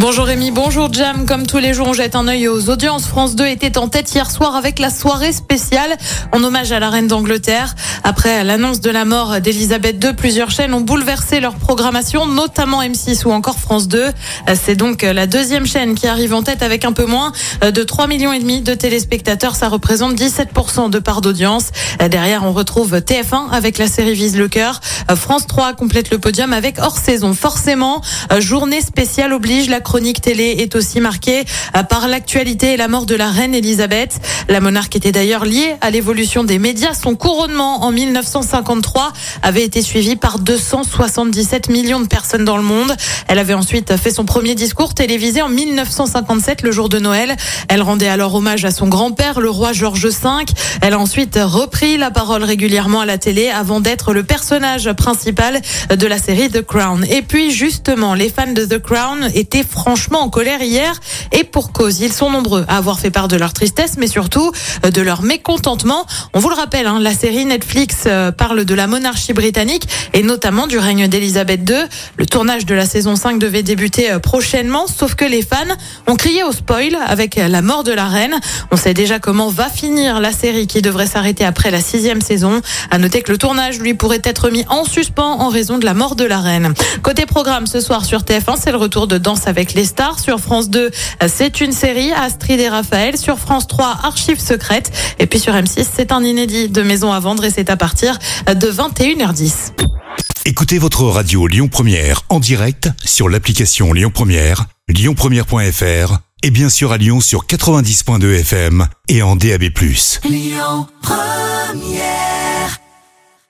Bonjour Rémi, bonjour Jam. Comme tous les jours, on jette un œil aux audiences. France 2 était en tête hier soir avec la soirée spéciale en hommage à la reine d'Angleterre. Après l'annonce de la mort d'Elisabeth II, plusieurs chaînes ont bouleversé leur programmation, notamment M6 ou encore France 2. C'est donc la deuxième chaîne qui arrive en tête avec un peu moins de 3 millions et demi de téléspectateurs. Ça représente 17% de part d'audience. Derrière, on retrouve TF1 avec la série Vise le cœur. France 3 complète le podium avec hors saison. Forcément, journée spéciale oblige la chronique télé est aussi marquée euh, par l'actualité et la mort de la reine Elisabeth. La monarque était d'ailleurs liée à l'évolution des médias. Son couronnement en 1953 avait été suivi par 277 millions de personnes dans le monde. Elle avait ensuite fait son premier discours télévisé en 1957, le jour de Noël. Elle rendait alors hommage à son grand-père, le roi George V. Elle a ensuite repris la parole régulièrement à la télé avant d'être le personnage principal de la série The Crown. Et puis justement, les fans de The Crown étaient franchement en colère hier et pour cause. Ils sont nombreux à avoir fait part de leur tristesse, mais surtout euh, de leur mécontentement. On vous le rappelle, hein, la série Netflix euh, parle de la monarchie britannique et notamment du règne d'Elisabeth II. Le tournage de la saison 5 devait débuter euh, prochainement, sauf que les fans ont crié au spoil avec la mort de la reine. On sait déjà comment va finir la série qui devrait s'arrêter après la sixième saison. À noter que le tournage, lui, pourrait être mis en suspens en raison de la mort de la reine. Côté programme, ce soir sur TF1, c'est le retour de Danse avec les stars. Sur France 2, c'est une série, Astrid et Raphaël. Sur France 3, Archives secrètes. Et puis sur M6, c'est un inédit de Maison à vendre et c'est à partir de 21h10. Écoutez votre radio Lyon Première en direct sur l'application Lyon Première, lyonpremière.fr et bien sûr à Lyon sur 90.2 FM et en DAB+. Lyon Première